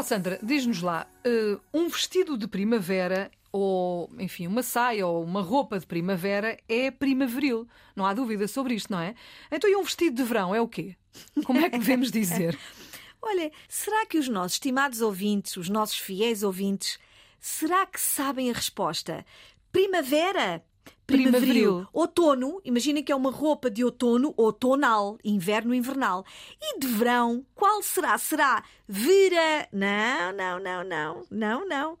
Oh Sandra, diz-nos lá, uh, um vestido de primavera ou, enfim, uma saia ou uma roupa de primavera é primaveril. Não há dúvida sobre isto, não é? Então, e um vestido de verão é o quê? Como é que devemos dizer? Olha, será que os nossos estimados ouvintes, os nossos fiéis ouvintes, será que sabem a resposta? Primavera? Primaveril. Outono, imaginem que é uma roupa de outono, outonal, inverno, invernal. E de verão, qual será? Será vera? Não, não, não, não, não, não.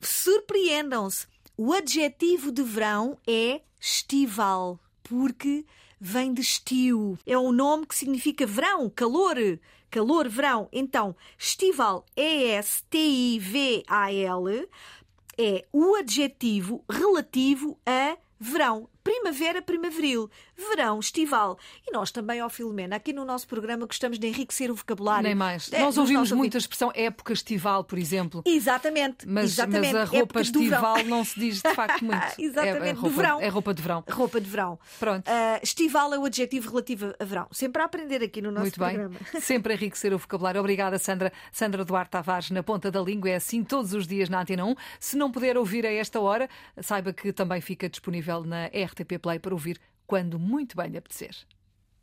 Surpreendam-se. O adjetivo de verão é estival, porque vem de estio. É um nome que significa verão, calor, calor, verão. Então, estival, E-S-T-I-V-A-L, é o adjetivo relativo a verão primavera primaveril, verão estival. E nós também, ó Filomena, aqui no nosso programa gostamos de enriquecer o vocabulário. Nem mais. É, nós ouvimos muito a expressão época estival, por exemplo. Exatamente. Mas, exatamente. mas a roupa estival não se diz de facto muito. exatamente. É, é roupa, de verão. É roupa de verão. Roupa de verão. Pronto. Uh, estival é o adjetivo relativo a verão. Sempre a aprender aqui no nosso muito programa. Bem. Sempre a enriquecer o vocabulário. Obrigada, Sandra. Sandra Duarte Tavares, na ponta da língua. É assim todos os dias na Antena 1. Se não puder ouvir a esta hora, saiba que também fica disponível na RTP Play para ouvir quando muito bem lhe apetecer.